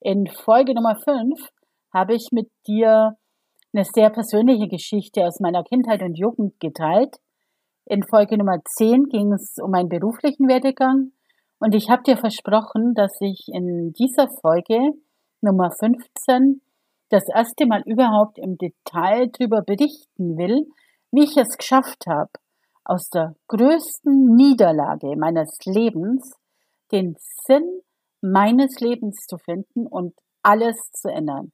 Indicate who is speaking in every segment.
Speaker 1: In Folge Nummer 5 habe ich mit dir eine sehr persönliche Geschichte aus meiner Kindheit und Jugend geteilt. In Folge Nummer 10 ging es um meinen beruflichen Werdegang und ich habe dir versprochen, dass ich in dieser Folge Nummer 15 das erste Mal überhaupt im Detail darüber berichten will, wie ich es geschafft habe, aus der größten Niederlage meines Lebens den Sinn meines Lebens zu finden und alles zu ändern.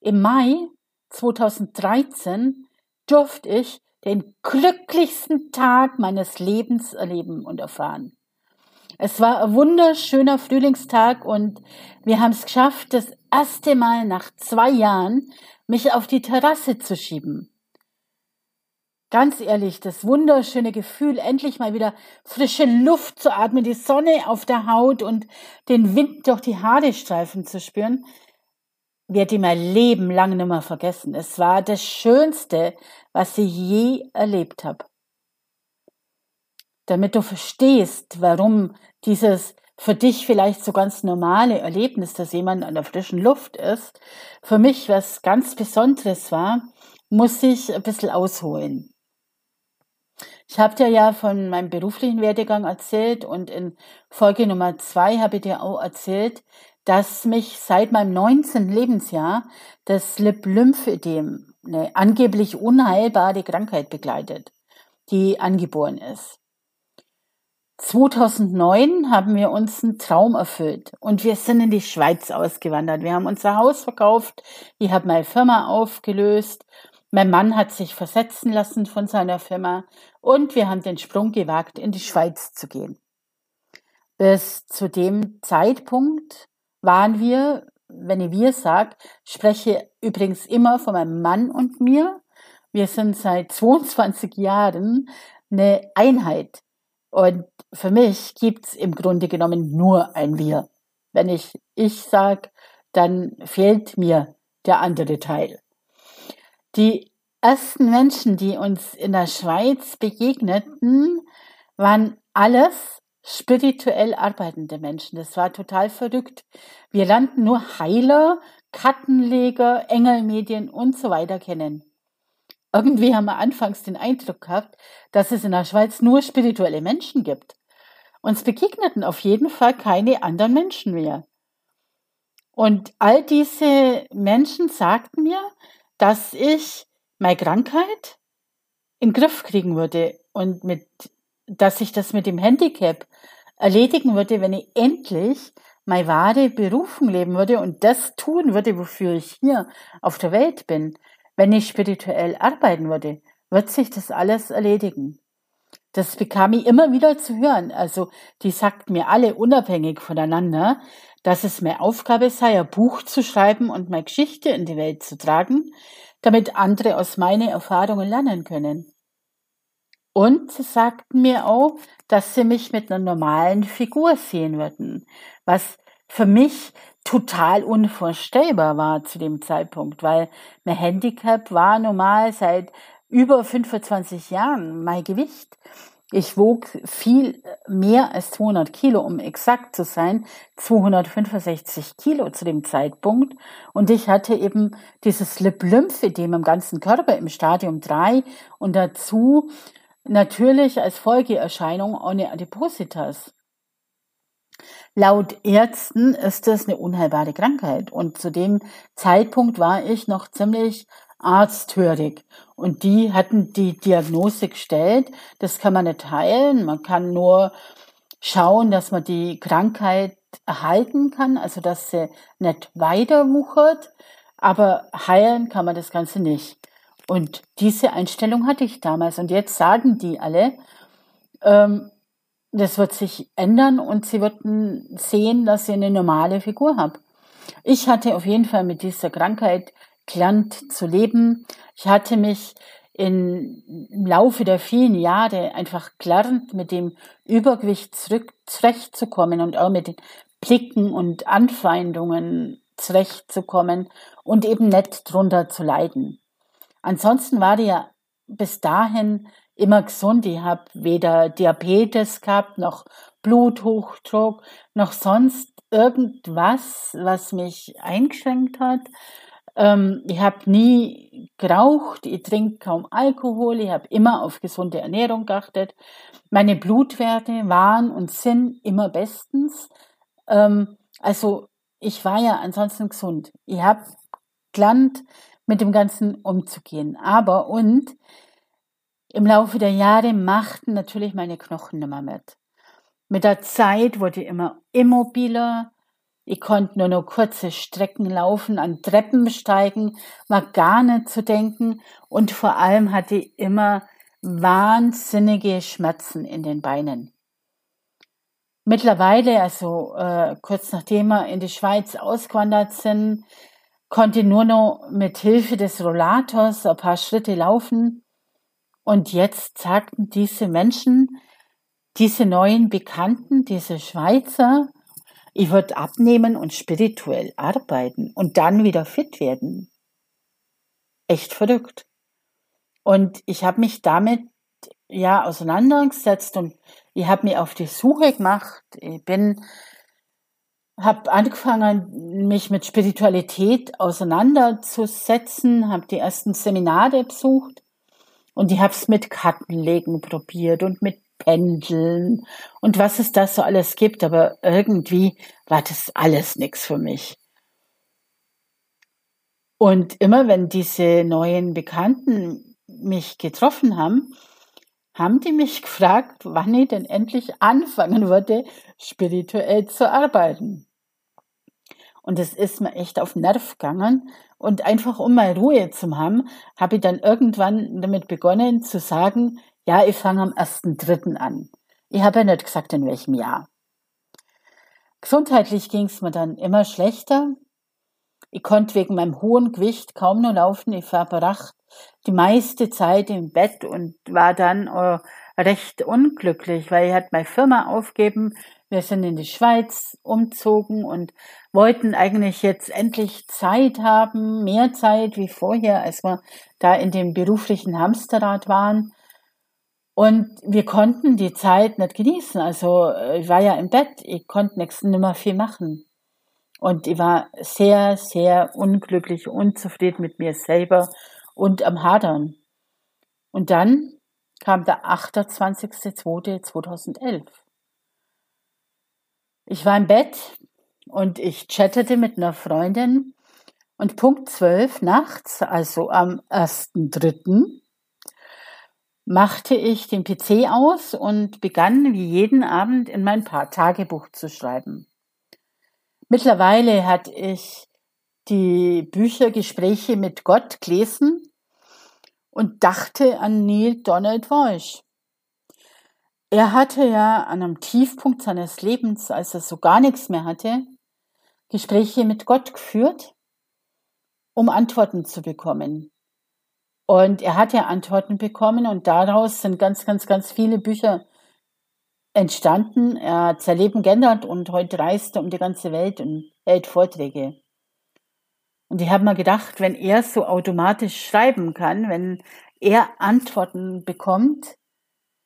Speaker 1: Im Mai 2013 durfte ich den glücklichsten Tag meines Lebens erleben und erfahren. Es war ein wunderschöner Frühlingstag und wir haben es geschafft, das erste Mal nach zwei Jahren mich auf die Terrasse zu schieben. Ganz ehrlich, das wunderschöne Gefühl, endlich mal wieder frische Luft zu atmen, die Sonne auf der Haut und den Wind durch die Haare streifen zu spüren, werde ich mein Leben lang nicht mehr vergessen. Es war das Schönste, was ich je erlebt habe. Damit du verstehst, warum dieses für dich vielleicht so ganz normale Erlebnis, dass jemand an der frischen Luft ist, für mich was ganz Besonderes war, muss ich ein bisschen ausholen. Ich habe dir ja von meinem beruflichen Werdegang erzählt und in Folge Nummer zwei habe ich dir auch erzählt, dass mich seit meinem 19. Lebensjahr das Lip-Lymphödem, eine angeblich unheilbare Krankheit begleitet, die angeboren ist. 2009 haben wir uns einen Traum erfüllt und wir sind in die Schweiz ausgewandert. Wir haben unser Haus verkauft, ich habe meine Firma aufgelöst mein Mann hat sich versetzen lassen von seiner Firma und wir haben den Sprung gewagt, in die Schweiz zu gehen. Bis zu dem Zeitpunkt waren wir, wenn ich wir sage, spreche übrigens immer von meinem Mann und mir. Wir sind seit 22 Jahren eine Einheit. Und für mich gibt's im Grunde genommen nur ein Wir. Wenn ich ich sage, dann fehlt mir der andere Teil. Die ersten Menschen, die uns in der Schweiz begegneten, waren alles spirituell arbeitende Menschen. Das war total verrückt. Wir lernten nur Heiler, Kartenleger, Engelmedien und so weiter kennen. Irgendwie haben wir anfangs den Eindruck gehabt, dass es in der Schweiz nur spirituelle Menschen gibt. Uns begegneten auf jeden Fall keine anderen Menschen mehr. Und all diese Menschen sagten mir, dass ich meine Krankheit in den Griff kriegen würde und mit, dass ich das mit dem Handicap erledigen würde, wenn ich endlich meine wahre Berufung leben würde und das tun würde, wofür ich hier auf der Welt bin. Wenn ich spirituell arbeiten würde, wird sich das alles erledigen. Das bekam ich immer wieder zu hören. Also, die sagten mir alle unabhängig voneinander, dass es meine Aufgabe sei, ein Buch zu schreiben und meine Geschichte in die Welt zu tragen, damit andere aus meinen Erfahrungen lernen können. Und sie sagten mir auch, dass sie mich mit einer normalen Figur sehen würden, was für mich total unvorstellbar war zu dem Zeitpunkt, weil mein Handicap war normal seit über 25 Jahren mein Gewicht. Ich wog viel mehr als 200 Kilo, um exakt zu sein, 265 Kilo zu dem Zeitpunkt. Und ich hatte eben dieses Lip-Lymphedem im ganzen Körper im Stadium 3 und dazu natürlich als Folgeerscheinung ohne Adipositas. Laut Ärzten ist das eine unheilbare Krankheit und zu dem Zeitpunkt war ich noch ziemlich arzthörig. Und die hatten die Diagnose gestellt, das kann man nicht heilen, man kann nur schauen, dass man die Krankheit erhalten kann, also dass sie nicht weiter wuchert, aber heilen kann man das Ganze nicht. Und diese Einstellung hatte ich damals. Und jetzt sagen die alle, ähm, das wird sich ändern und sie würden sehen, dass sie eine normale Figur haben. Ich hatte auf jeden Fall mit dieser Krankheit gelernt zu leben. Ich hatte mich in, im Laufe der vielen Jahre einfach gelernt, mit dem Übergewicht zurück, zurechtzukommen und auch mit den Blicken und Anfeindungen zurechtzukommen und eben nicht drunter zu leiden. Ansonsten war ich ja bis dahin immer gesund. Ich habe weder Diabetes gehabt, noch Bluthochdruck, noch sonst irgendwas, was mich eingeschränkt hat. Ähm, ich habe nie geraucht, ich trinke kaum Alkohol, ich habe immer auf gesunde Ernährung geachtet. Meine Blutwerte waren und sind immer bestens. Ähm, also ich war ja ansonsten gesund. Ich habe gelernt, mit dem Ganzen umzugehen. Aber und im Laufe der Jahre machten natürlich meine Knochen mehr mit. Mit der Zeit wurde ich immer immobiler, ich konnte nur noch kurze Strecken laufen, an Treppen besteigen, war gar nicht zu denken und vor allem hatte ich immer wahnsinnige Schmerzen in den Beinen. Mittlerweile, also äh, kurz nachdem wir in die Schweiz ausgewandert sind, konnte ich nur noch mit Hilfe des Rollators ein paar Schritte laufen. Und jetzt sagten diese Menschen, diese neuen Bekannten, diese Schweizer, ich würde abnehmen und spirituell arbeiten und dann wieder fit werden. Echt verrückt. Und ich habe mich damit ja auseinandergesetzt und ich habe mich auf die Suche gemacht. Ich bin habe angefangen, mich mit Spiritualität auseinanderzusetzen, habe die ersten Seminare besucht und ich habe es mit Kartenlegen probiert und mit Pendeln und was es da so alles gibt, aber irgendwie war das alles nichts für mich. Und immer wenn diese neuen Bekannten mich getroffen haben, haben die mich gefragt, wann ich denn endlich anfangen würde, spirituell zu arbeiten. Und es ist mir echt auf Nerv gegangen. Und einfach um mal Ruhe zu haben, habe ich dann irgendwann damit begonnen zu sagen, ja, ich fange am 1.3. an. Ich habe ja nicht gesagt, in welchem Jahr. Gesundheitlich ging es mir dann immer schlechter. Ich konnte wegen meinem hohen Gewicht kaum noch laufen. Ich verbrachte die meiste Zeit im Bett und war dann äh, recht unglücklich, weil ich hatte meine Firma aufgeben. Wir sind in die Schweiz umzogen und wollten eigentlich jetzt endlich Zeit haben, mehr Zeit wie vorher, als wir da in dem beruflichen Hamsterrad waren. Und wir konnten die Zeit nicht genießen. Also äh, ich war ja im Bett, ich konnte nichts nimmer viel machen. Und ich war sehr, sehr unglücklich, unzufrieden mit mir selber und am Hadern. Und dann kam der 28.02.2011. Ich war im Bett und ich chattete mit einer Freundin und Punkt 12 nachts, also am 1.3., machte ich den PC aus und begann wie jeden Abend in mein paar Tagebuch zu schreiben. Mittlerweile hatte ich die Bücher Gespräche mit Gott gelesen und dachte an Neil Donald Walsh. Er hatte ja an einem Tiefpunkt seines Lebens, als er so gar nichts mehr hatte, Gespräche mit Gott geführt, um Antworten zu bekommen. Und er hat ja Antworten bekommen und daraus sind ganz, ganz, ganz viele Bücher entstanden. Er hat sein Leben geändert und heute reist er um die ganze Welt und hält Vorträge. Und ich habe mir gedacht, wenn er so automatisch schreiben kann, wenn er Antworten bekommt,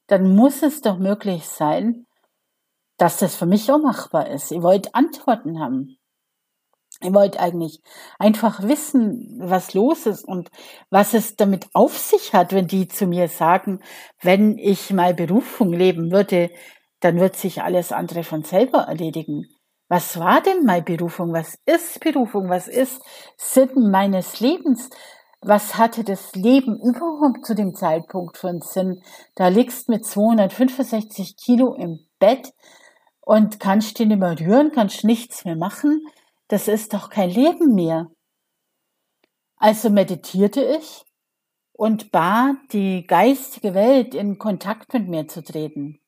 Speaker 1: dann muss es doch möglich sein, dass das für mich auch machbar ist. Ihr wollt Antworten haben. Ihr wollt eigentlich einfach wissen, was los ist und was es damit auf sich hat, wenn die zu mir sagen, wenn ich mal Berufung leben würde, dann wird sich alles andere von selber erledigen. Was war denn meine Berufung? Was ist Berufung? Was ist Sinn meines Lebens? Was hatte das Leben überhaupt zu dem Zeitpunkt einen Sinn? Da liegst mit 265 Kilo im Bett und kannst dich nicht mehr rühren, kannst nichts mehr machen das ist doch kein Leben mehr. Also meditierte ich und bat die geistige Welt in Kontakt mit mir zu treten.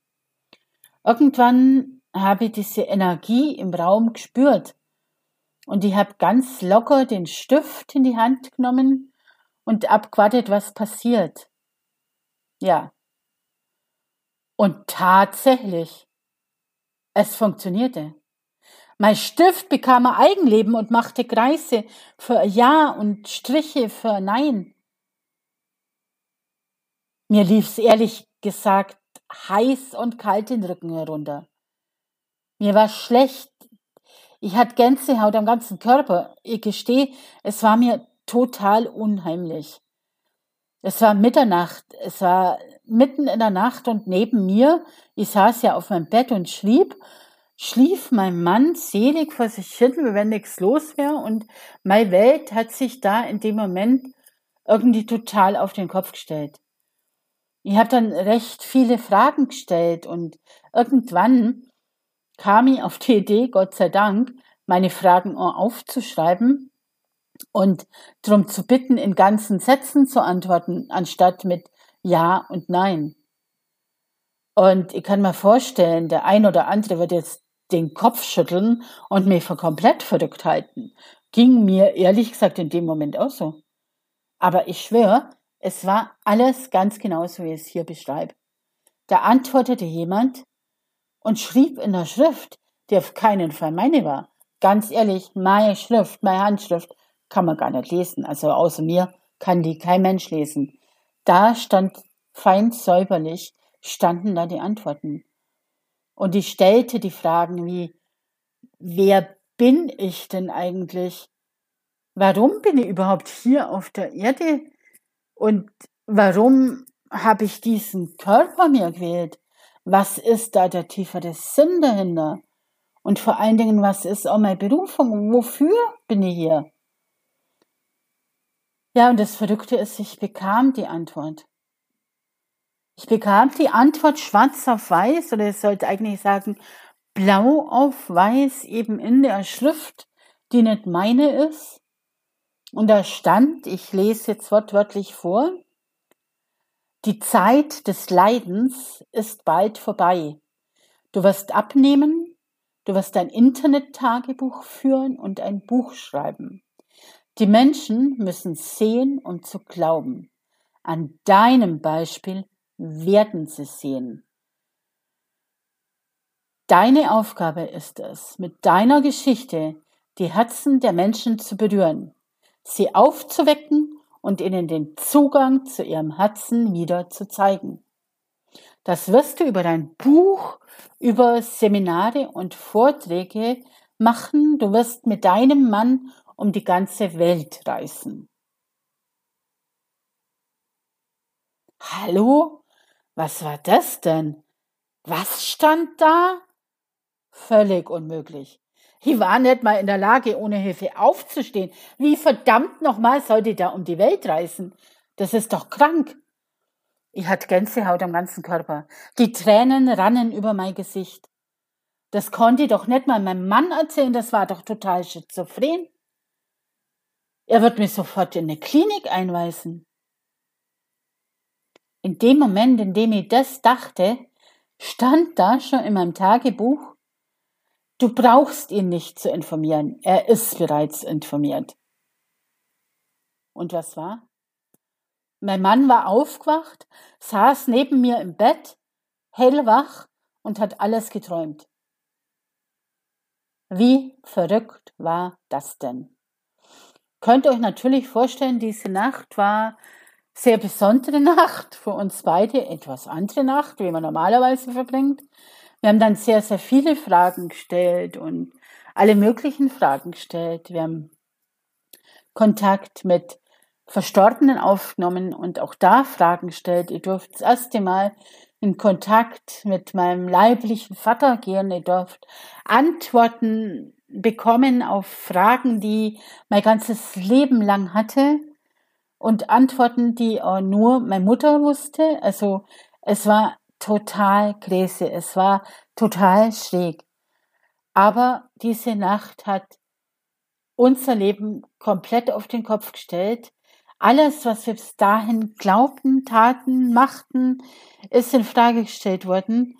Speaker 1: Irgendwann habe ich diese Energie im Raum gespürt Und ich habe ganz locker den Stift in die Hand genommen und abgewartet, was passiert. Ja. Und tatsächlich, es funktionierte. Mein Stift bekam ein Eigenleben und machte Kreise für Ja und Striche für Nein. Mir lief's ehrlich gesagt heiß und kalt den Rücken herunter. Mir war schlecht. Ich hatte Gänsehaut am ganzen Körper. Ich gestehe, es war mir total unheimlich. Es war Mitternacht, es war mitten in der Nacht und neben mir, ich saß ja auf meinem Bett und schlief, schlief mein Mann selig vor sich hin, wenn nichts los wäre und meine Welt hat sich da in dem Moment irgendwie total auf den Kopf gestellt. Ich habe dann recht viele Fragen gestellt und irgendwann kam ich auf die Idee, Gott sei Dank, meine Fragen aufzuschreiben und darum zu bitten, in ganzen Sätzen zu antworten, anstatt mit Ja und Nein. Und ich kann mir vorstellen, der ein oder andere wird jetzt den Kopf schütteln und mich für komplett verrückt halten. Ging mir ehrlich gesagt in dem Moment auch so. Aber ich schwöre, es war alles ganz genau so, wie ich es hier beschreibe. Da antwortete jemand und schrieb in der Schrift, die auf keinen Fall meine war. Ganz ehrlich, meine Schrift, meine Handschrift kann man gar nicht lesen. Also außer mir kann die kein Mensch lesen. Da stand fein säuberlich, standen da die Antworten. Und ich stellte die Fragen wie, wer bin ich denn eigentlich? Warum bin ich überhaupt hier auf der Erde? Und warum habe ich diesen Körper mir gewählt? Was ist da der tiefere Sinn dahinter? Und vor allen Dingen, was ist auch meine Berufung? Wofür bin ich hier? Ja, und das Verrückte ist, ich bekam die Antwort. Ich bekam die Antwort schwarz auf weiß, oder es sollte eigentlich sagen, blau auf weiß, eben in der Schrift, die nicht meine ist. Und da stand, ich lese jetzt wortwörtlich vor, die Zeit des Leidens ist bald vorbei. Du wirst abnehmen, du wirst ein Internet-Tagebuch führen und ein Buch schreiben. Die Menschen müssen sehen, um zu glauben. An deinem Beispiel werden sie sehen. Deine Aufgabe ist es, mit deiner Geschichte die Herzen der Menschen zu berühren sie aufzuwecken und ihnen den Zugang zu ihrem Herzen wieder zu zeigen. Das wirst du über dein Buch, über Seminare und Vorträge machen. Du wirst mit deinem Mann um die ganze Welt reisen. Hallo? Was war das denn? Was stand da? Völlig unmöglich. Ich war nicht mal in der Lage, ohne Hilfe aufzustehen. Wie verdammt nochmal sollte ich da um die Welt reisen? Das ist doch krank. Ich hatte Gänsehaut am ganzen Körper. Die Tränen rannen über mein Gesicht. Das konnte ich doch nicht mal meinem Mann erzählen, das war doch total schizophren. Er wird mich sofort in eine Klinik einweisen. In dem Moment, in dem ich das dachte, stand da schon in meinem Tagebuch, Du brauchst ihn nicht zu informieren. Er ist bereits informiert. Und was war? Mein Mann war aufgewacht, saß neben mir im Bett, hellwach und hat alles geträumt. Wie verrückt war das denn? Könnt ihr euch natürlich vorstellen, diese Nacht war sehr besondere Nacht für uns beide, etwas andere Nacht, wie man normalerweise verbringt. Wir haben dann sehr, sehr viele Fragen gestellt und alle möglichen Fragen gestellt. Wir haben Kontakt mit Verstorbenen aufgenommen und auch da Fragen gestellt. Ich durfte das erste Mal in Kontakt mit meinem leiblichen Vater gehen. Ich durfte Antworten bekommen auf Fragen, die mein ganzes Leben lang hatte und Antworten, die auch nur meine Mutter wusste. Also es war total Gräse. Es war total schräg. Aber diese Nacht hat unser Leben komplett auf den Kopf gestellt. Alles, was wir bis dahin glaubten, taten, machten, ist in Frage gestellt worden.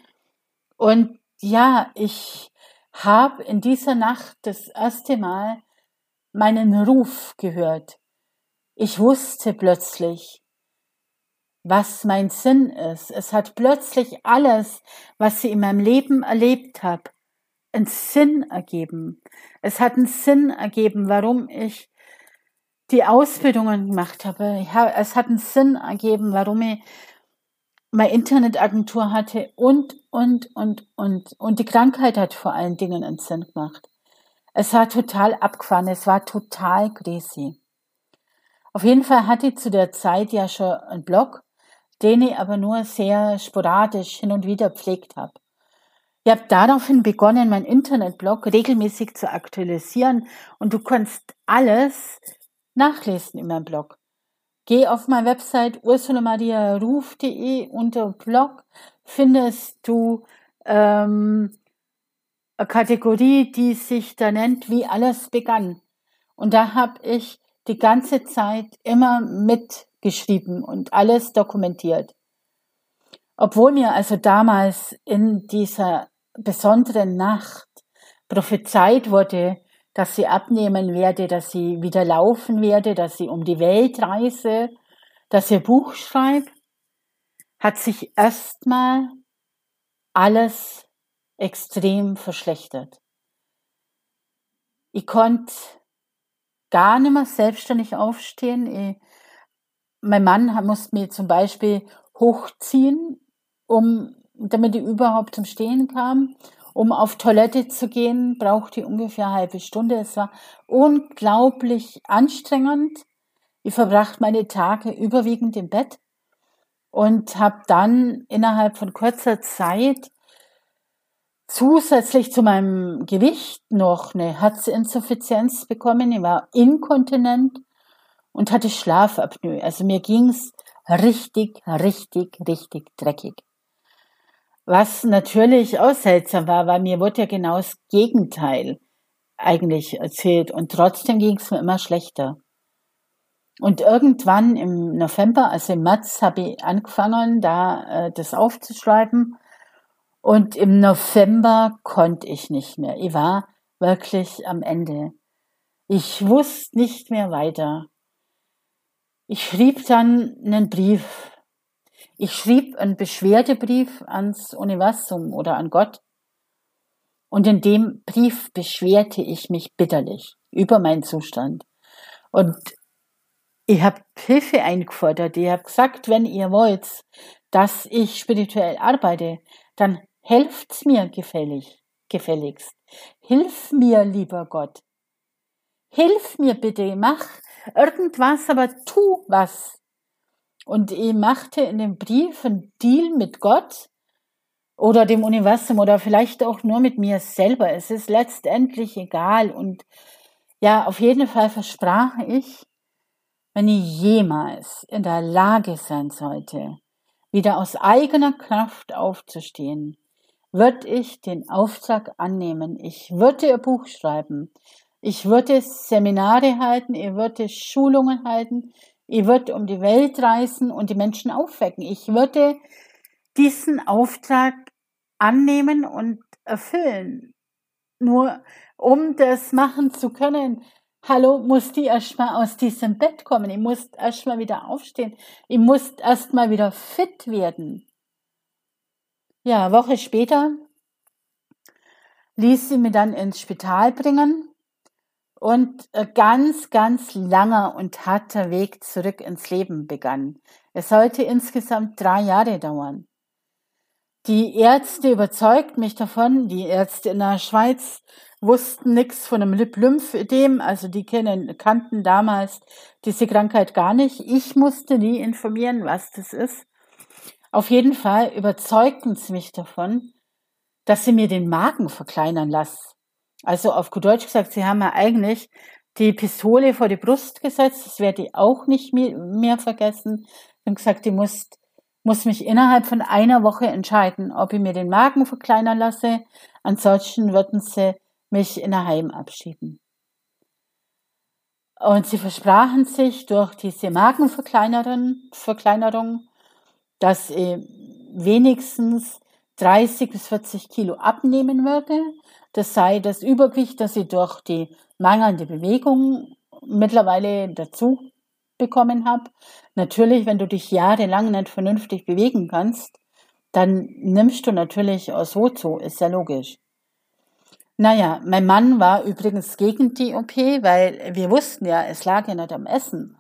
Speaker 1: Und ja, ich habe in dieser Nacht das erste Mal meinen Ruf gehört. Ich wusste plötzlich, was mein Sinn ist. Es hat plötzlich alles, was ich in meinem Leben erlebt habe, einen Sinn ergeben. Es hat einen Sinn ergeben, warum ich die Ausbildungen gemacht habe. Es hat einen Sinn ergeben, warum ich meine Internetagentur hatte und, und, und, und. Und die Krankheit hat vor allen Dingen einen Sinn gemacht. Es war total abgefahren, es war total crazy. Auf jeden Fall hatte ich zu der Zeit ja schon einen Blog, den ich aber nur sehr sporadisch hin und wieder pflegt habe. Ich habe daraufhin begonnen, meinen Internetblog regelmäßig zu aktualisieren und du kannst alles nachlesen in meinem Blog. Geh auf meine Website ursulamariaruf.de unter Blog findest du ähm, eine Kategorie, die sich da nennt, wie alles begann. Und da habe ich die ganze Zeit immer mitgeschrieben und alles dokumentiert. Obwohl mir also damals in dieser besonderen Nacht prophezeit wurde, dass sie abnehmen werde, dass sie wieder laufen werde, dass sie um die Welt reise, dass sie Buch schreibt, hat sich erstmal alles extrem verschlechtert. Ich konnte gar nicht mehr selbstständig aufstehen. Ich, mein Mann musste mir zum Beispiel hochziehen, um, damit ich überhaupt zum Stehen kam. Um auf Toilette zu gehen, brauchte ich ungefähr eine halbe Stunde. Es war unglaublich anstrengend. Ich verbrachte meine Tage überwiegend im Bett und habe dann innerhalb von kurzer Zeit zusätzlich zu meinem Gewicht noch eine Herzinsuffizienz bekommen. Ich war inkontinent und hatte Schlafapnoe. Also mir ging's richtig, richtig, richtig dreckig. Was natürlich auch seltsam war, weil mir wurde ja genau das Gegenteil eigentlich erzählt und trotzdem ging's mir immer schlechter. Und irgendwann im November, also im März, habe ich angefangen, da äh, das aufzuschreiben und im November konnte ich nicht mehr. Ich war wirklich am Ende. Ich wusste nicht mehr weiter. Ich schrieb dann einen Brief. Ich schrieb einen Beschwerdebrief ans Universum oder an Gott. Und in dem Brief beschwerte ich mich bitterlich über meinen Zustand. Und ich habe Hilfe eingefordert. Ich habe gesagt, wenn ihr wollt, dass ich spirituell arbeite, dann Helft's mir gefällig, gefälligst. Hilf mir, lieber Gott. Hilf mir bitte, mach irgendwas, aber tu was. Und ich machte in dem Brief einen Deal mit Gott oder dem Universum oder vielleicht auch nur mit mir selber. Es ist letztendlich egal. Und ja, auf jeden Fall versprach ich, wenn ich jemals in der Lage sein sollte, wieder aus eigener Kraft aufzustehen, würde ich den Auftrag annehmen. Ich würde ihr Buch schreiben. Ich würde Seminare halten, ich würde Schulungen halten, ich würde um die Welt reisen und die Menschen aufwecken. Ich würde diesen Auftrag annehmen und erfüllen. Nur um das machen zu können, hallo, muss die erstmal aus diesem Bett kommen. Ich muss erstmal wieder aufstehen. Ich muss erstmal wieder fit werden. Ja, Woche später ließ sie mich dann ins Spital bringen und ein ganz, ganz langer und harter Weg zurück ins Leben begann. Es sollte insgesamt drei Jahre dauern. Die Ärzte überzeugt mich davon, die Ärzte in der Schweiz wussten nichts von einem Lymphödem, also die kennen, kannten damals diese Krankheit gar nicht. Ich musste die informieren, was das ist. Auf jeden Fall überzeugten sie mich davon, dass sie mir den Magen verkleinern lassen. Also auf gut Deutsch gesagt, sie haben ja eigentlich die Pistole vor die Brust gesetzt, das werde ich auch nicht mehr vergessen. Und gesagt, ich muss, muss mich innerhalb von einer Woche entscheiden, ob ich mir den Magen verkleinern lasse. Ansonsten würden sie mich in ein Heim abschieben. Und sie versprachen sich durch diese Magenverkleinerung, Dass wenigstens 30 bis 40 Kilo abnehmen würde. Das sei das Übergewicht, das sie durch die mangelnde Bewegung mittlerweile dazu bekommen habe. Natürlich, wenn du dich jahrelang nicht vernünftig bewegen kannst, dann nimmst du natürlich auch so zu, ist ja logisch. Naja, mein Mann war übrigens gegen die OP, weil wir wussten ja, es lag ja nicht am Essen.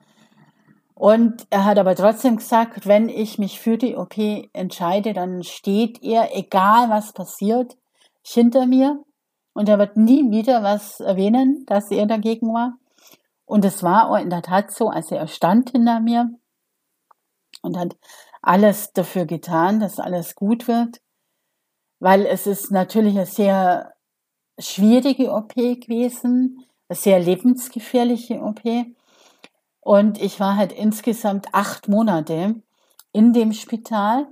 Speaker 1: Und er hat aber trotzdem gesagt, wenn ich mich für die OP entscheide, dann steht er, egal was passiert, hinter mir. Und er wird nie wieder was erwähnen, dass er dagegen war. Und es war auch in der Tat so, also er stand hinter mir und hat alles dafür getan, dass alles gut wird. Weil es ist natürlich eine sehr schwierige OP gewesen, eine sehr lebensgefährliche OP. Und ich war halt insgesamt acht Monate in dem Spital.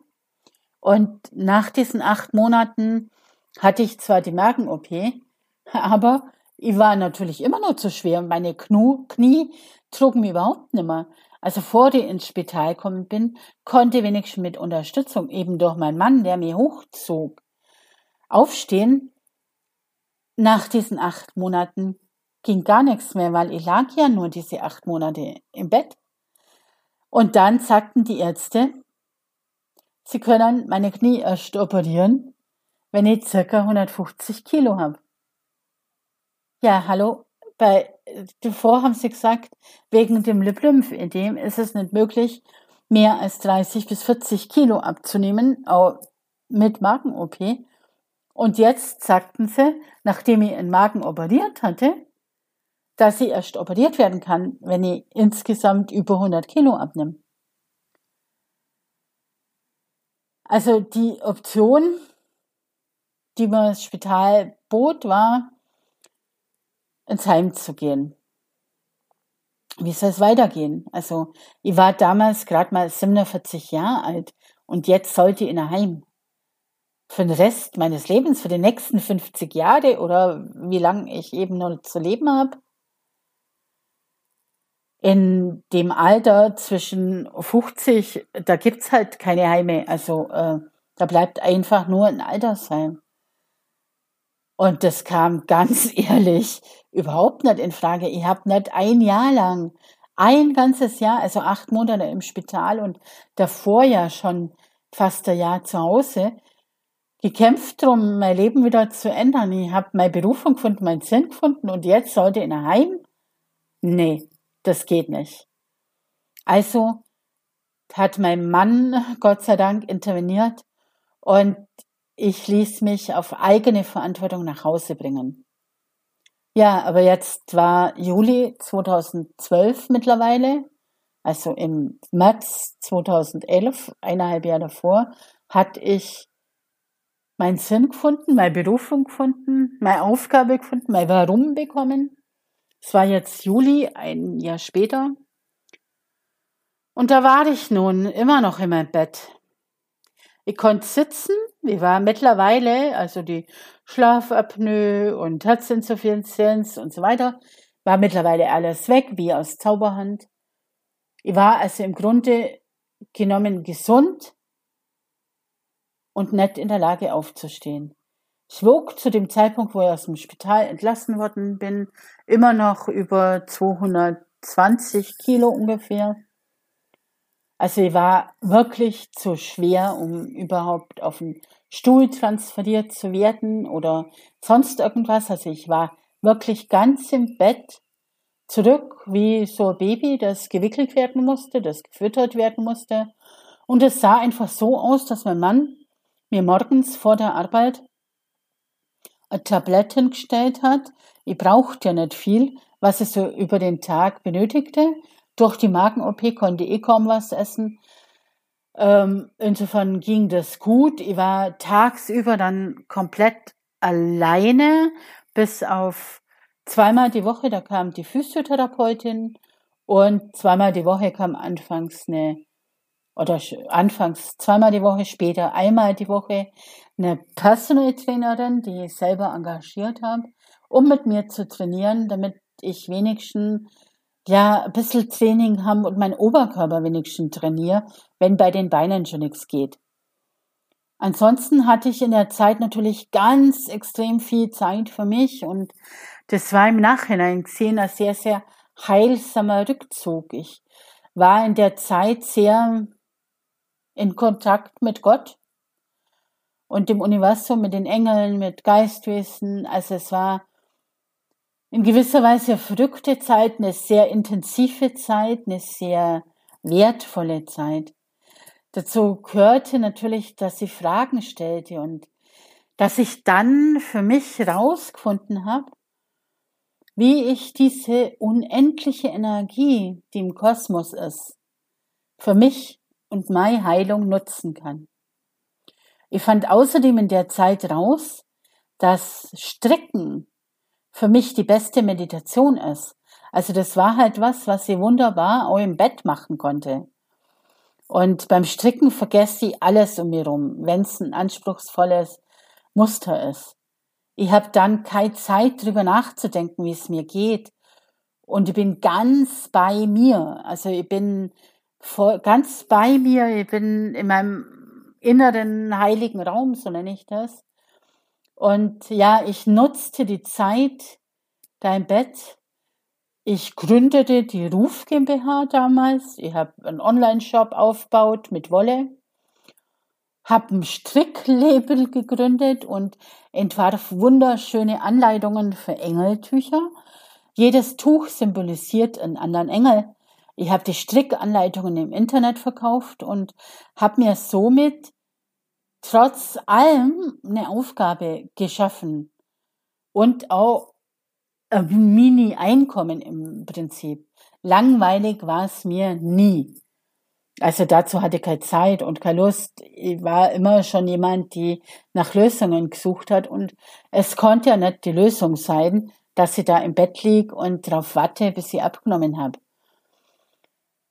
Speaker 1: Und nach diesen acht Monaten hatte ich zwar die Magen-OP, aber ich war natürlich immer noch zu schwer und meine Knie, trugen mich überhaupt nicht mehr. Also vor ich ins Spital gekommen bin, konnte wenigstens mit Unterstützung eben durch meinen Mann, der mir hochzog, aufstehen. Nach diesen acht Monaten ging gar nichts mehr, weil ich lag ja nur diese acht Monate im Bett. Und dann sagten die Ärzte, sie können meine Knie erst operieren, wenn ich circa 150 Kilo habe. Ja, hallo. Bei, davor haben sie gesagt, wegen dem Lymphödem ist es nicht möglich, mehr als 30 bis 40 Kilo abzunehmen, auch mit Magen-OP. Und jetzt sagten sie, nachdem ich einen Magen operiert hatte, dass sie erst operiert werden kann, wenn ich insgesamt über 100 Kilo abnehme. Also die Option, die mir das Spital bot, war, ins Heim zu gehen. Wie soll es weitergehen? Also ich war damals gerade mal 47 Jahre alt und jetzt sollte ich in ein Heim. Für den Rest meines Lebens, für die nächsten 50 Jahre oder wie lange ich eben noch zu leben habe in dem Alter zwischen 50, da gibt's halt keine Heime. Also äh, da bleibt einfach nur ein Altersheim. Und das kam ganz ehrlich überhaupt nicht in Frage. Ich habe nicht ein Jahr lang, ein ganzes Jahr, also acht Monate im Spital und davor ja schon fast ein Jahr zu Hause, gekämpft darum, mein Leben wieder zu ändern. Ich habe meine Berufung gefunden, meinen Sinn gefunden und jetzt sollte in ein Heim? Nee, das geht nicht. Also hat mein Mann Gott sei Dank interveniert und ich ließ mich auf eigene Verantwortung nach Hause bringen. Ja, aber jetzt war Juli 2012 mittlerweile, also im März 2011, eineinhalb Jahre davor, hatte ich meinen Sinn gefunden, meine Berufung gefunden, meine Aufgabe gefunden, mein Warum bekommen. Es war jetzt Juli, ein Jahr später. Und da war ich nun immer noch in meinem Bett. Ich konnte sitzen, ich war mittlerweile, also die Schlafapnoe und Herzinsuffizienz und so weiter, war mittlerweile alles weg, wie aus Zauberhand. Ich war also im Grunde genommen gesund und nicht in der Lage aufzustehen. Ich wog zu dem Zeitpunkt, wo ich aus dem Spital entlassen worden bin, immer noch über 220 Kilo ungefähr. Also ich war wirklich zu schwer, um überhaupt auf den Stuhl transferiert zu werden oder sonst irgendwas. Also ich war wirklich ganz im Bett zurück wie so ein Baby, das gewickelt werden musste, das gefüttert werden musste. Und es sah einfach so aus, dass mein Mann mir morgens vor der Arbeit Tabletten gestellt hat. Ich brauchte ja nicht viel, was ich so über den Tag benötigte. Durch die Magen-OP konnte ich kaum was essen. Ähm, insofern ging das gut. Ich war tagsüber dann komplett alleine, bis auf zweimal die Woche, da kam die Physiotherapeutin und zweimal die Woche kam anfangs eine oder anfangs zweimal die Woche, später einmal die Woche eine Personal Trainerin, die ich selber engagiert habe, um mit mir zu trainieren, damit ich wenigstens ja ein bisschen Training habe und meinen Oberkörper wenigstens trainiere, wenn bei den Beinen schon nichts geht. Ansonsten hatte ich in der Zeit natürlich ganz extrem viel Zeit für mich und das war im Nachhinein gesehen ein sehr, sehr heilsamer Rückzug. Ich war in der Zeit sehr in Kontakt mit Gott und dem Universum, mit den Engeln, mit Geistwesen. Also es war in gewisser Weise eine verrückte Zeit, eine sehr intensive Zeit, eine sehr wertvolle Zeit. Dazu gehörte natürlich, dass ich Fragen stellte und dass ich dann für mich herausgefunden habe, wie ich diese unendliche Energie, die im Kosmos ist, für mich und meine Heilung nutzen kann. Ich fand außerdem in der Zeit raus, dass Stricken für mich die beste Meditation ist. Also das war halt was, was ich wunderbar auch im Bett machen konnte. Und beim Stricken vergesse ich alles um mich rum, wenn es ein anspruchsvolles Muster ist. Ich habe dann keine Zeit, drüber nachzudenken, wie es mir geht. Und ich bin ganz bei mir. Also ich bin voll, ganz bei mir. Ich bin in meinem inneren heiligen Raum, so nenne ich das. Und ja, ich nutzte die Zeit da im Bett ich gründete die Ruf GmbH damals. Ich habe einen Online-Shop aufgebaut mit Wolle, habe ein Stricklabel gegründet und entwarf wunderschöne Anleitungen für Engeltücher. Jedes Tuch symbolisiert einen anderen Engel. Ich habe die Strickanleitungen im Internet verkauft und habe mir somit trotz allem eine Aufgabe geschaffen und auch ein Mini-Einkommen im Prinzip. Langweilig war es mir nie. Also dazu hatte ich keine Zeit und keine Lust. Ich war immer schon jemand, die nach Lösungen gesucht hat und es konnte ja nicht die Lösung sein, dass ich da im Bett lieg und darauf warte, bis ich abgenommen habe.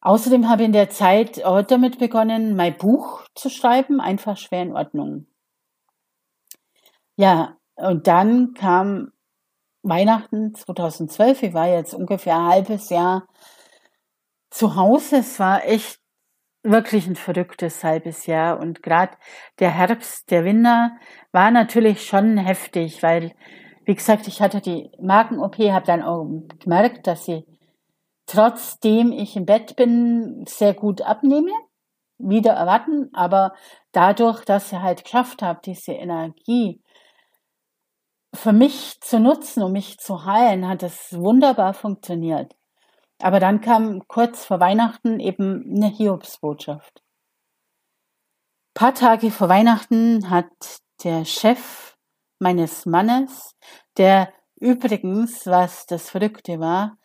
Speaker 1: Außerdem habe ich in der Zeit auch damit begonnen, mein Buch zu schreiben, einfach schwer in Ordnung. Ja, und dann kam Weihnachten 2012. Ich war jetzt ungefähr ein halbes Jahr zu Hause. Es war echt wirklich ein verrücktes halbes Jahr. Und gerade der Herbst, der Winter war natürlich schon heftig, weil, wie gesagt, ich hatte die Magen-OP, habe dann auch gemerkt, dass ich trotzdem ich im Bett bin, sehr gut abnehme, wieder erwarten, aber dadurch, dass ich halt geschafft habe, diese Energie für mich zu nutzen, um mich zu heilen, hat es wunderbar funktioniert. Aber dann kam kurz vor Weihnachten eben eine Hiobsbotschaft. Ein paar Tage vor Weihnachten hat der Chef meines Mannes, der übrigens, was das Verrückte war,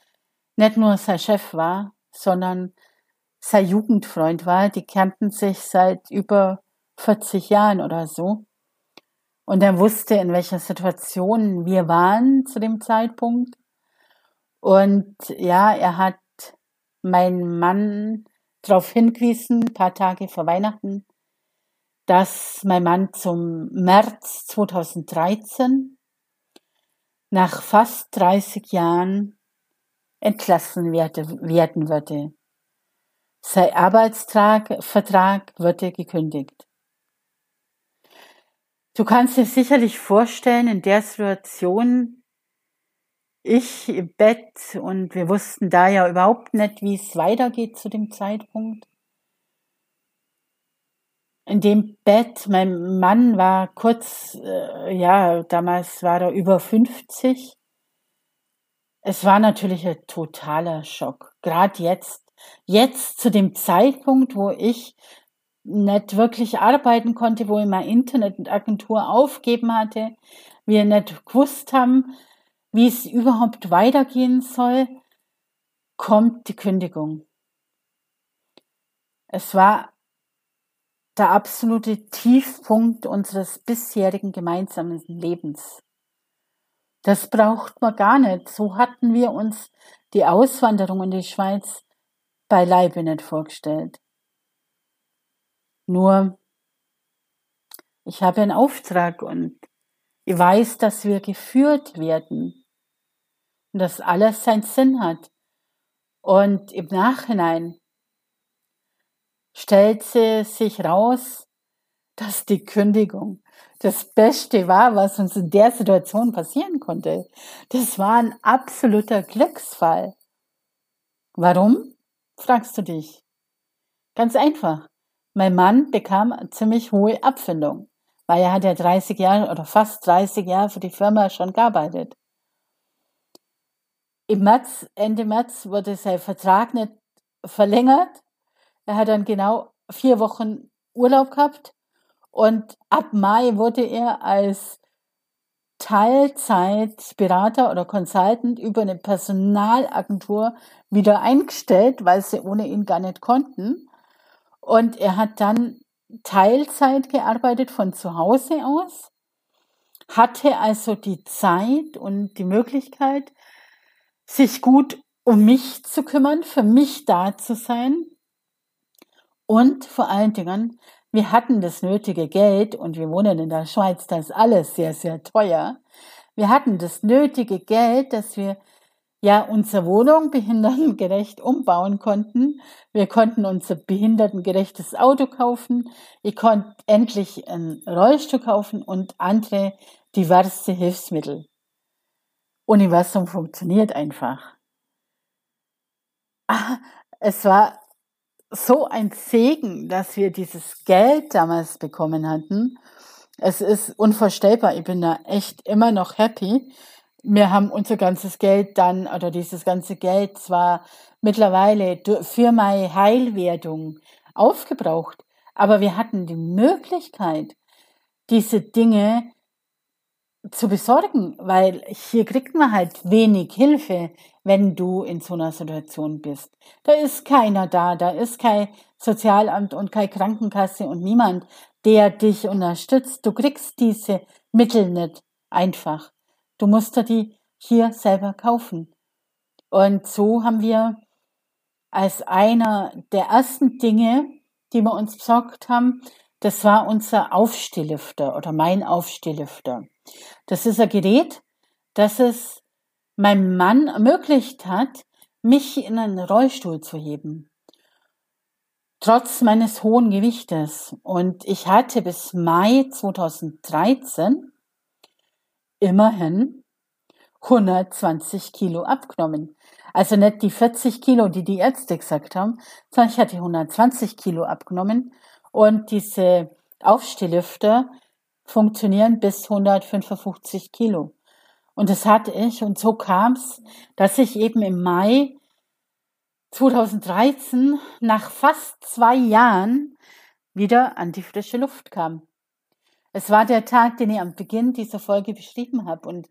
Speaker 1: nicht nur sein Chef war, sondern sein Jugendfreund war. Die kannten sich seit über 40 Jahren oder so. Und er wusste, in welcher Situation wir waren zu dem Zeitpunkt. Und ja, er hat meinen Mann darauf hingewiesen, ein paar Tage vor Weihnachten, dass mein Mann zum März 2013 nach fast 30 Jahren entlassen werden würde. Sein Arbeitsvertrag würde gekündigt. Du kannst dir sicherlich vorstellen, in der Situation, ich im Bett und wir wussten da ja überhaupt nicht, wie es weitergeht zu dem Zeitpunkt. In dem Bett, mein Mann war kurz, äh, ja, damals war er über 50. Es war natürlich ein totaler Schock. Gerade jetzt, jetzt zu dem Zeitpunkt, wo ich nicht wirklich arbeiten konnte, wo ich meine Internetagentur aufgeben hatte, wir nicht gewusst haben, wie es überhaupt weitergehen soll, kommt die Kündigung. Es war der absolute Tiefpunkt unseres bisherigen gemeinsamen Lebens. Das braucht man gar nicht. So hatten wir uns die Auswanderung in die Schweiz beileibe nicht vorgestellt. Nur, ich habe einen Auftrag und ich weiß, dass wir geführt werden und dass alles seinen Sinn hat. Und im Nachhinein stellt sie sich raus, dass die Kündigung das Beste war, was uns in der Situation passieren konnte. Das war ein absoluter Glücksfall. Warum? fragst du dich. Ganz einfach. Mein Mann bekam eine ziemlich hohe Abfindung, weil er hat ja 30 Jahre oder fast 30 Jahre für die Firma schon gearbeitet. Im März, Ende März wurde sein Vertrag nicht verlängert. Er hat dann genau vier Wochen Urlaub gehabt und ab Mai wurde er als Teilzeitberater oder Consultant über eine Personalagentur wieder eingestellt, weil sie ohne ihn gar nicht konnten. Und er hat dann Teilzeit gearbeitet von zu Hause aus, hatte also die Zeit und die Möglichkeit, sich gut um mich zu kümmern, für mich da zu sein. Und vor allen Dingen, wir hatten das nötige Geld und wir wohnen in der Schweiz, da ist alles sehr, sehr teuer. Wir hatten das nötige Geld, dass wir ja unsere Wohnung behindertengerecht umbauen konnten. Wir konnten unser behindertengerechtes Auto kaufen. Ich konnte endlich einen Rollstuhl kaufen und andere diverse Hilfsmittel. Universum funktioniert einfach. Ah, es war so ein Segen, dass wir dieses Geld damals bekommen hatten. Es ist unvorstellbar. Ich bin da echt immer noch happy. Wir haben unser ganzes Geld dann, oder dieses ganze Geld zwar mittlerweile für meine Heilwerdung aufgebraucht, aber wir hatten die Möglichkeit, diese Dinge zu besorgen, weil hier kriegt man halt wenig Hilfe, wenn du in so einer Situation bist. Da ist keiner da, da ist kein Sozialamt und keine Krankenkasse und niemand, der dich unterstützt. Du kriegst diese Mittel nicht einfach. Du musst dir die hier selber kaufen. Und so haben wir als einer der ersten Dinge, die wir uns besorgt haben, das war unser Aufstehlüfter oder mein Aufstehlüfter. Das ist ein Gerät, das es meinem Mann ermöglicht hat, mich in einen Rollstuhl zu heben. Trotz meines hohen Gewichtes. Und ich hatte bis Mai 2013 immerhin 120 Kilo abgenommen. Also nicht die 40 Kilo, die die Ärzte gesagt haben, sondern ich hatte 120 Kilo abgenommen. Und diese Aufstehlüfter funktionieren bis 155 Kilo. Und das hatte ich und so kam es, dass ich eben im Mai 2013 nach fast zwei Jahren wieder an die frische Luft kam. Es war der Tag, den ich am Beginn dieser Folge beschrieben habe und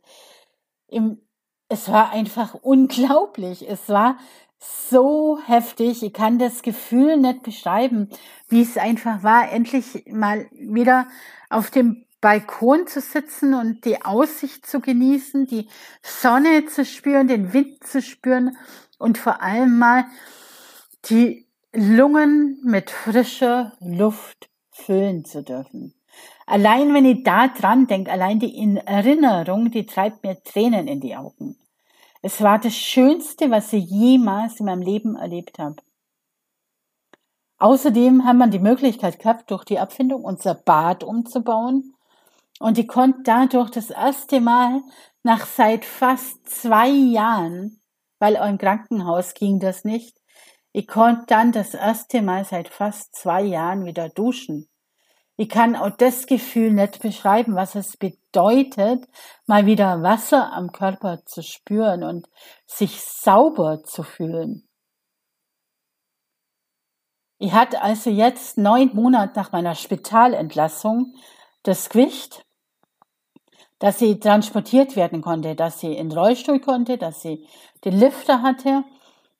Speaker 1: im, es war einfach unglaublich. Es war so heftig. Ich kann das Gefühl nicht beschreiben, wie es einfach war, endlich mal wieder auf dem Balkon zu sitzen und die Aussicht zu genießen, die Sonne zu spüren, den Wind zu spüren und vor allem mal die Lungen mit frischer Luft füllen zu dürfen. Allein wenn ich da dran denke, allein die Erinnerung, die treibt mir Tränen in die Augen. Es war das Schönste, was ich jemals in meinem Leben erlebt habe. Außerdem haben wir die Möglichkeit gehabt, durch die Abfindung unser Bad umzubauen. Und ich konnte dadurch das erste Mal nach seit fast zwei Jahren, weil im Krankenhaus ging das nicht, ich konnte dann das erste Mal seit fast zwei Jahren wieder duschen. Ich kann auch das Gefühl nicht beschreiben, was es bedeutet, mal wieder Wasser am Körper zu spüren und sich sauber zu fühlen. Ich hatte also jetzt neun Monate nach meiner Spitalentlassung das Gewicht, dass sie transportiert werden konnte, dass sie in den Rollstuhl konnte, dass sie den Lifter hatte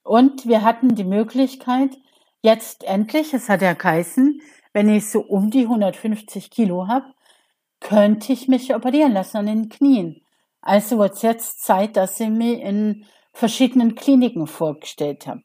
Speaker 1: und wir hatten die Möglichkeit, jetzt endlich, es hat ja geheißen, wenn ich so um die 150 Kilo habe, könnte ich mich operieren lassen an den Knien. Also wird es jetzt Zeit, dass ich mir in verschiedenen Kliniken vorgestellt habe.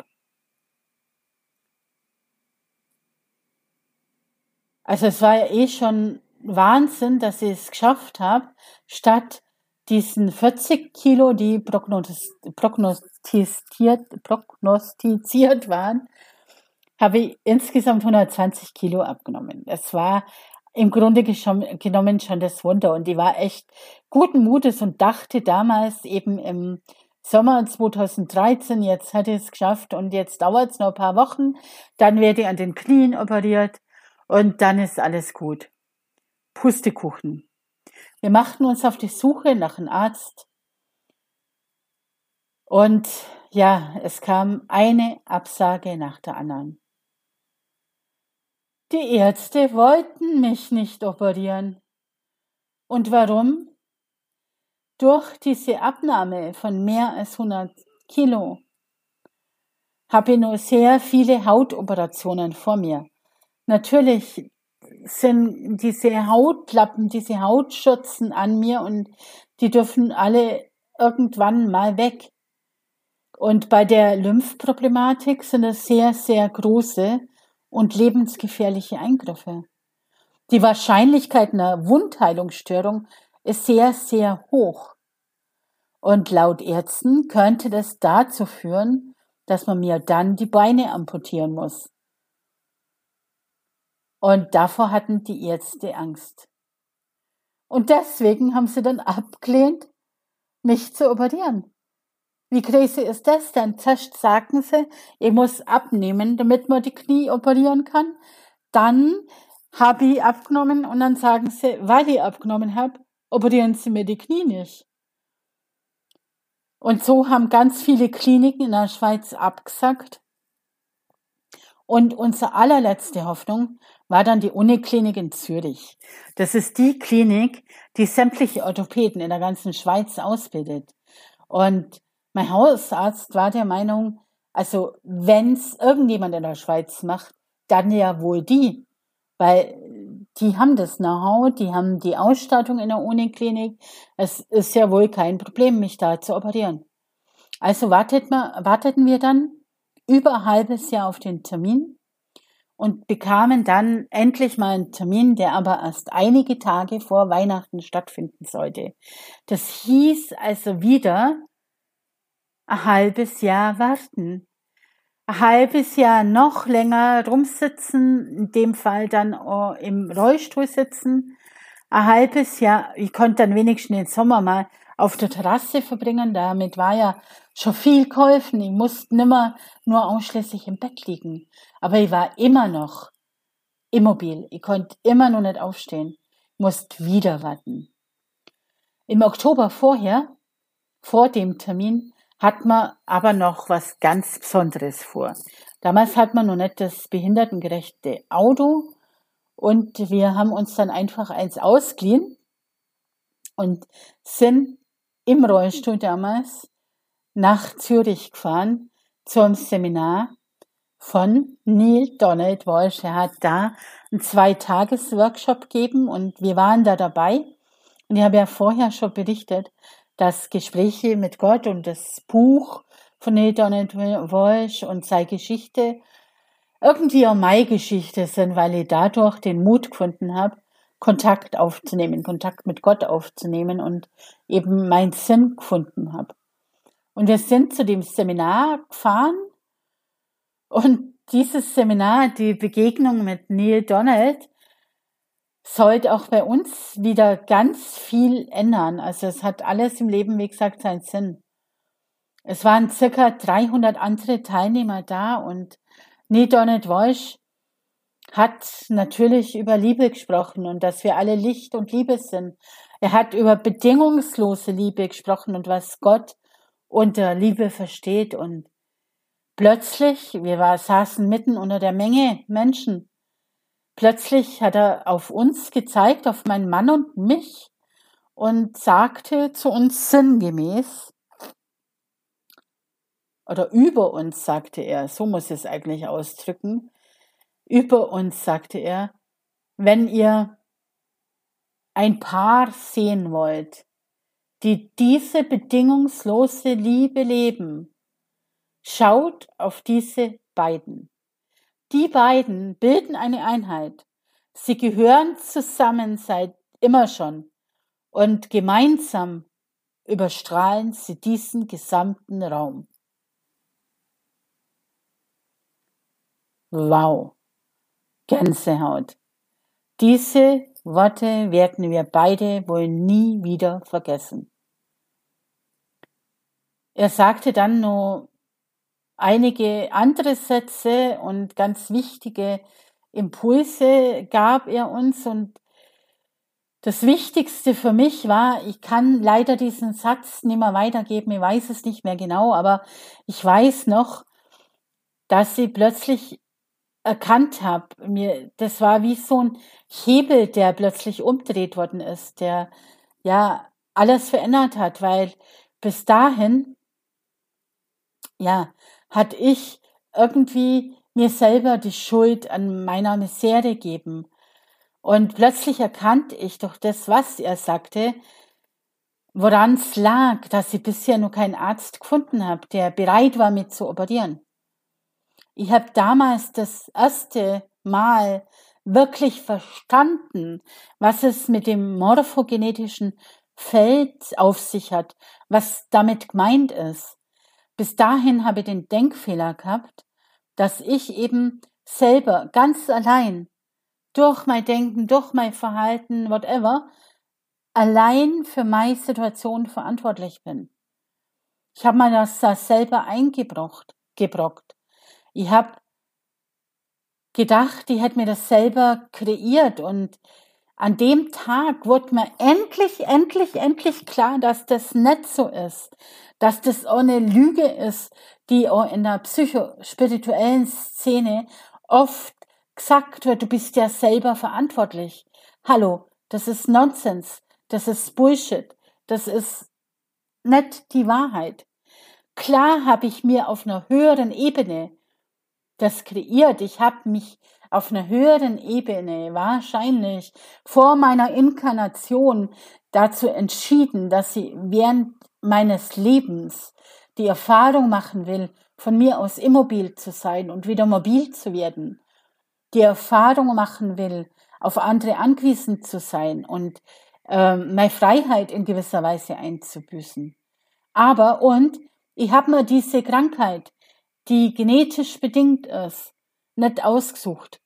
Speaker 1: Also es war ja eh schon Wahnsinn, dass ich es geschafft habe, statt diesen 40 Kilo, die prognostiziert, prognostiziert waren, habe ich insgesamt 120 Kilo abgenommen. Es war im Grunde genommen schon das Wunder. Und die war echt guten Mutes und dachte damals eben im Sommer 2013, jetzt hat es geschafft und jetzt dauert es noch ein paar Wochen, dann werde ich an den Knien operiert und dann ist alles gut. Pustekuchen. Wir machten uns auf die Suche nach einem Arzt und ja, es kam eine Absage nach der anderen. Die Ärzte wollten mich nicht operieren. Und warum? Durch diese Abnahme von mehr als 100 Kilo habe ich nur sehr viele Hautoperationen vor mir. Natürlich sind diese Hautlappen, diese Hautschürzen an mir und die dürfen alle irgendwann mal weg. Und bei der Lymphproblematik sind es sehr, sehr große und lebensgefährliche Eingriffe. Die Wahrscheinlichkeit einer Wundheilungsstörung ist sehr, sehr hoch. Und laut Ärzten könnte das dazu führen, dass man mir dann die Beine amputieren muss. Und davor hatten die Ärzte Angst. Und deswegen haben sie dann abgelehnt, mich zu operieren. Wie crazy ist das denn? Zuerst sagten sie, ich muss abnehmen, damit man die Knie operieren kann. Dann habe ich abgenommen und dann sagen sie, weil ich abgenommen habe, operieren sie mir die Knie nicht. Und so haben ganz viele Kliniken in der Schweiz abgesagt. Und unsere allerletzte Hoffnung war dann die Uniklinik in Zürich. Das ist die Klinik, die sämtliche Orthopäden in der ganzen Schweiz ausbildet. Und mein Hausarzt war der Meinung, also wenn es irgendjemand in der Schweiz macht, dann ja wohl die, weil die haben das Know-how, die haben die Ausstattung in der Uniklinik. Es ist ja wohl kein Problem, mich da zu operieren. Also wartet mal, warteten wir dann über ein halbes Jahr auf den Termin und bekamen dann endlich mal einen Termin, der aber erst einige Tage vor Weihnachten stattfinden sollte. Das hieß also wieder, ein halbes Jahr warten. Ein halbes Jahr noch länger rumsitzen, in dem Fall dann im Rollstuhl sitzen. Ein halbes Jahr, ich konnte dann wenigstens den Sommer mal auf der Terrasse verbringen, damit war ja schon viel geholfen. Ich musste nimmer nur ausschließlich im Bett liegen. Aber ich war immer noch immobil. Ich konnte immer noch nicht aufstehen. Musste wieder warten. Im Oktober vorher, vor dem Termin, hat man aber noch was ganz Besonderes vor. Damals hat man noch nicht das behindertengerechte Auto und wir haben uns dann einfach eins ausgeliehen und sind im Rollstuhl damals nach Zürich gefahren zum Seminar von Neil Donald Walsh. Er hat da einen Zweitages-Workshop gegeben und wir waren da dabei. Und ich habe ja vorher schon berichtet, dass Gespräche mit Gott und das Buch von Neil Donald Walsh und seine Geschichte irgendwie auch meine Geschichte sind, weil ich dadurch den Mut gefunden habe, Kontakt aufzunehmen, Kontakt mit Gott aufzunehmen und eben meinen Sinn gefunden habe. Und wir sind zu dem Seminar gefahren und dieses Seminar, die Begegnung mit Neil Donald, sollte auch bei uns wieder ganz viel ändern. Also es hat alles im Leben, wie gesagt, seinen Sinn. Es waren circa 300 andere Teilnehmer da und Neil Donald Walsh hat natürlich über Liebe gesprochen und dass wir alle Licht und Liebe sind. Er hat über bedingungslose Liebe gesprochen und was Gott unter Liebe versteht. Und plötzlich, wir war, saßen mitten unter der Menge Menschen. Plötzlich hat er auf uns gezeigt, auf meinen Mann und mich und sagte zu uns sinngemäß, oder über uns sagte er, so muss es eigentlich ausdrücken, über uns sagte er, wenn ihr ein Paar sehen wollt, die diese bedingungslose Liebe leben, schaut auf diese beiden. Die beiden bilden eine Einheit. Sie gehören zusammen seit immer schon und gemeinsam überstrahlen sie diesen gesamten Raum. Wow, Gänsehaut. Diese Worte werden wir beide wohl nie wieder vergessen. Er sagte dann noch einige andere Sätze und ganz wichtige Impulse gab er uns. Und das Wichtigste für mich war, ich kann leider diesen Satz nicht mehr weitergeben, ich weiß es nicht mehr genau, aber ich weiß noch, dass ich plötzlich erkannt habe, mir, das war wie so ein Hebel, der plötzlich umdreht worden ist, der ja alles verändert hat, weil bis dahin, ja, hatte ich irgendwie mir selber die Schuld an meiner Misere gegeben. Und plötzlich erkannte ich durch das, was er sagte, woran es lag, dass ich bisher noch keinen Arzt gefunden habe, der bereit war, mich zu operieren. Ich habe damals das erste Mal wirklich verstanden, was es mit dem morphogenetischen Feld auf sich hat, was damit gemeint ist. Bis dahin habe ich den Denkfehler gehabt, dass ich eben selber ganz allein durch mein Denken, durch mein Verhalten, whatever, allein für meine Situation verantwortlich bin. Ich habe mir das da selber eingebrockt, gebrockt. Ich habe gedacht, ich hätte mir das selber kreiert und an dem Tag wurde mir endlich, endlich, endlich klar, dass das nicht so ist, dass das auch eine Lüge ist, die auch in der psychospirituellen Szene oft gesagt wird, du bist ja selber verantwortlich. Hallo, das ist Nonsens, das ist Bullshit, das ist nicht die Wahrheit. Klar habe ich mir auf einer höheren Ebene das kreiert. Ich habe mich auf einer höheren Ebene wahrscheinlich vor meiner Inkarnation dazu entschieden, dass ich während meines Lebens die Erfahrung machen will, von mir aus immobil zu sein und wieder mobil zu werden die Erfahrung machen will, auf andere angewiesen zu sein und äh, meine Freiheit in gewisser Weise einzubüßen. Aber und ich habe mir diese Krankheit, die genetisch bedingt ist, nicht ausgesucht.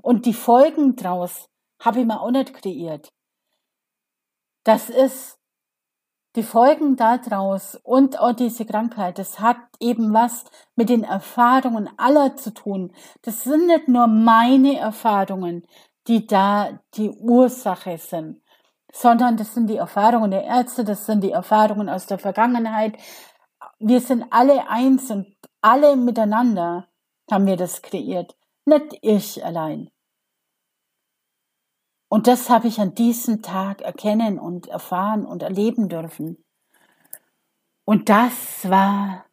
Speaker 1: Und die Folgen draus habe ich mir auch nicht kreiert. Das ist die Folgen daraus und auch diese Krankheit, das hat eben was mit den Erfahrungen aller zu tun. Das sind nicht nur meine Erfahrungen, die da die Ursache sind, sondern das sind die Erfahrungen der Ärzte, das sind die Erfahrungen aus der Vergangenheit. Wir sind alle eins und alle miteinander haben wir das kreiert, nicht ich allein. Und das habe ich an diesem Tag erkennen und erfahren und erleben dürfen. Und das war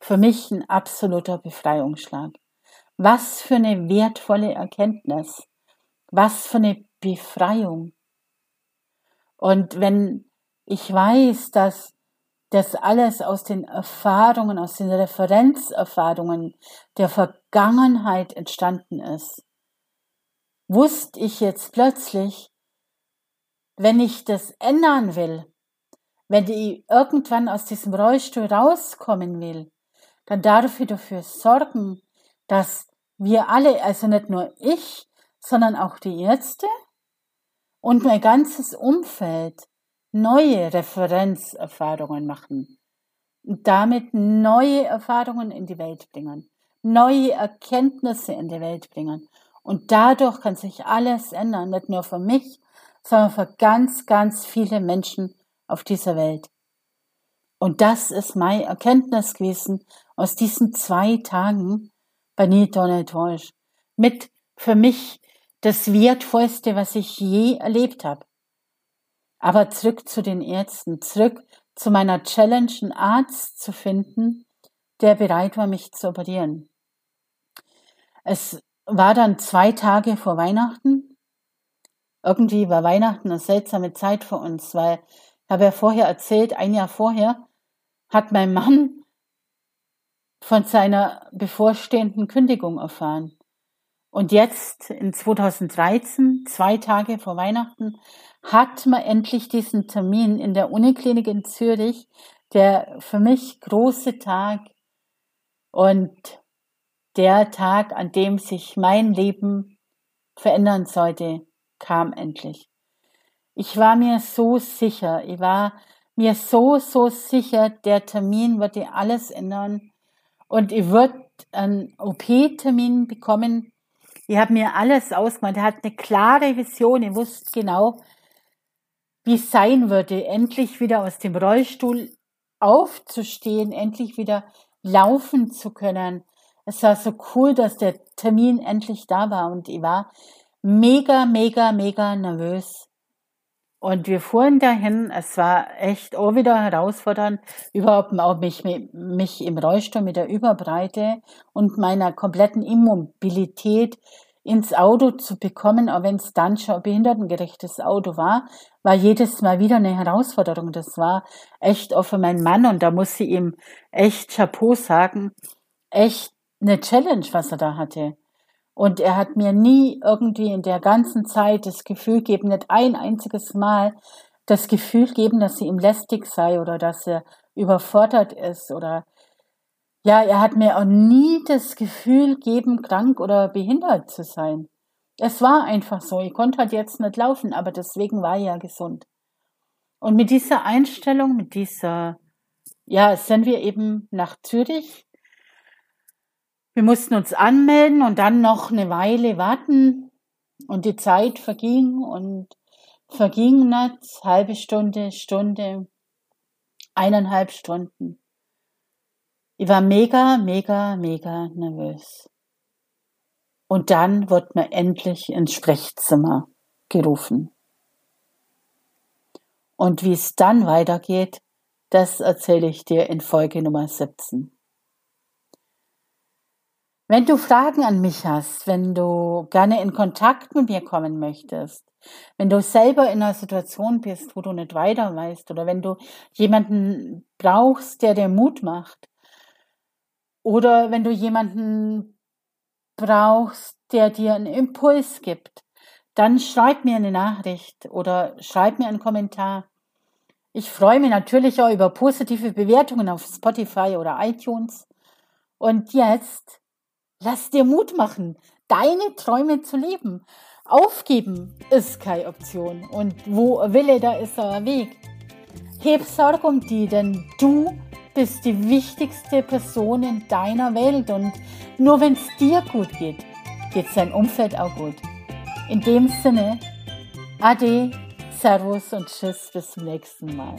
Speaker 1: für mich ein absoluter Befreiungsschlag. Was für eine wertvolle Erkenntnis. Was für eine Befreiung. Und wenn ich weiß, dass das alles aus den Erfahrungen, aus den Referenzerfahrungen der Vergangenheit entstanden ist, wusste ich jetzt plötzlich, wenn ich das ändern will, wenn ich irgendwann aus diesem Rollstuhl rauskommen will, dann darf ich dafür sorgen, dass wir alle, also nicht nur ich, sondern auch die Ärzte und mein ganzes Umfeld neue Referenzerfahrungen machen und damit neue Erfahrungen in die Welt bringen, neue Erkenntnisse in die Welt bringen und dadurch kann sich alles ändern, nicht nur für mich, sondern für ganz, ganz viele Menschen auf dieser Welt. Und das ist meine Erkenntnis gewesen aus diesen zwei Tagen bei Neil Donald Walsh. Mit für mich das Wertvollste, was ich je erlebt habe. Aber zurück zu den Ärzten, zurück zu meiner Challenge, einen Arzt zu finden, der bereit war, mich zu operieren. Es war dann zwei Tage vor Weihnachten. Irgendwie war Weihnachten eine seltsame Zeit für uns, weil ich habe ja vorher erzählt, ein Jahr vorher hat mein Mann von seiner bevorstehenden Kündigung erfahren. Und jetzt in 2013, zwei Tage vor Weihnachten, hat man endlich diesen Termin in der Uniklinik in Zürich, der für mich große Tag. Und der Tag, an dem sich mein Leben verändern sollte, kam endlich. Ich war mir so sicher, ich war mir so, so sicher, der Termin würde alles ändern und ich würde einen OP-Termin bekommen. Ich habe mir alles ausgemacht. Er hat eine klare Vision. Ich wusste genau, wie es sein würde, endlich wieder aus dem Rollstuhl aufzustehen, endlich wieder laufen zu können. Es war so cool, dass der Termin endlich da war und ich war mega, mega, mega nervös. Und wir fuhren dahin. Es war echt auch wieder herausfordernd, überhaupt auch mich, mich im Rollstuhl mit der Überbreite und meiner kompletten Immobilität ins Auto zu bekommen, auch wenn es dann schon ein behindertengerechtes Auto war, war jedes Mal wieder eine Herausforderung. Das war echt auch für meinen Mann und da muss ich ihm echt Chapeau sagen, echt eine Challenge, was er da hatte. Und er hat mir nie irgendwie in der ganzen Zeit das Gefühl gegeben, nicht ein einziges Mal das Gefühl geben, dass sie ihm lästig sei oder dass er überfordert ist oder ja, er hat mir auch nie das Gefühl geben, krank oder behindert zu sein. Es war einfach so. Ich konnte halt jetzt nicht laufen, aber deswegen war ich ja gesund. Und mit dieser Einstellung, mit dieser, ja, sind wir eben nach Zürich wir mussten uns anmelden und dann noch eine Weile warten und die Zeit verging und verging nicht, halbe Stunde, Stunde, eineinhalb Stunden. Ich war mega, mega, mega nervös. Und dann wurde mir endlich ins Sprechzimmer gerufen. Und wie es dann weitergeht, das erzähle ich dir in Folge Nummer 17. Wenn du Fragen an mich hast, wenn du gerne in Kontakt mit mir kommen möchtest, wenn du selber in einer Situation bist, wo du nicht weiter weißt oder wenn du jemanden brauchst, der dir Mut macht oder wenn du jemanden brauchst, der dir einen Impuls gibt, dann schreib mir eine Nachricht oder schreib mir einen Kommentar. Ich freue mich natürlich auch über positive Bewertungen auf Spotify oder iTunes. Und jetzt Lass dir Mut machen, deine Träume zu leben. Aufgeben ist keine Option. Und wo Wille, da ist ein Weg. Heb Sorge um die, denn du bist die wichtigste Person in deiner Welt. Und nur wenn es dir gut geht, geht sein Umfeld auch gut. In dem Sinne, Ade, Servus und Tschüss, bis zum nächsten Mal.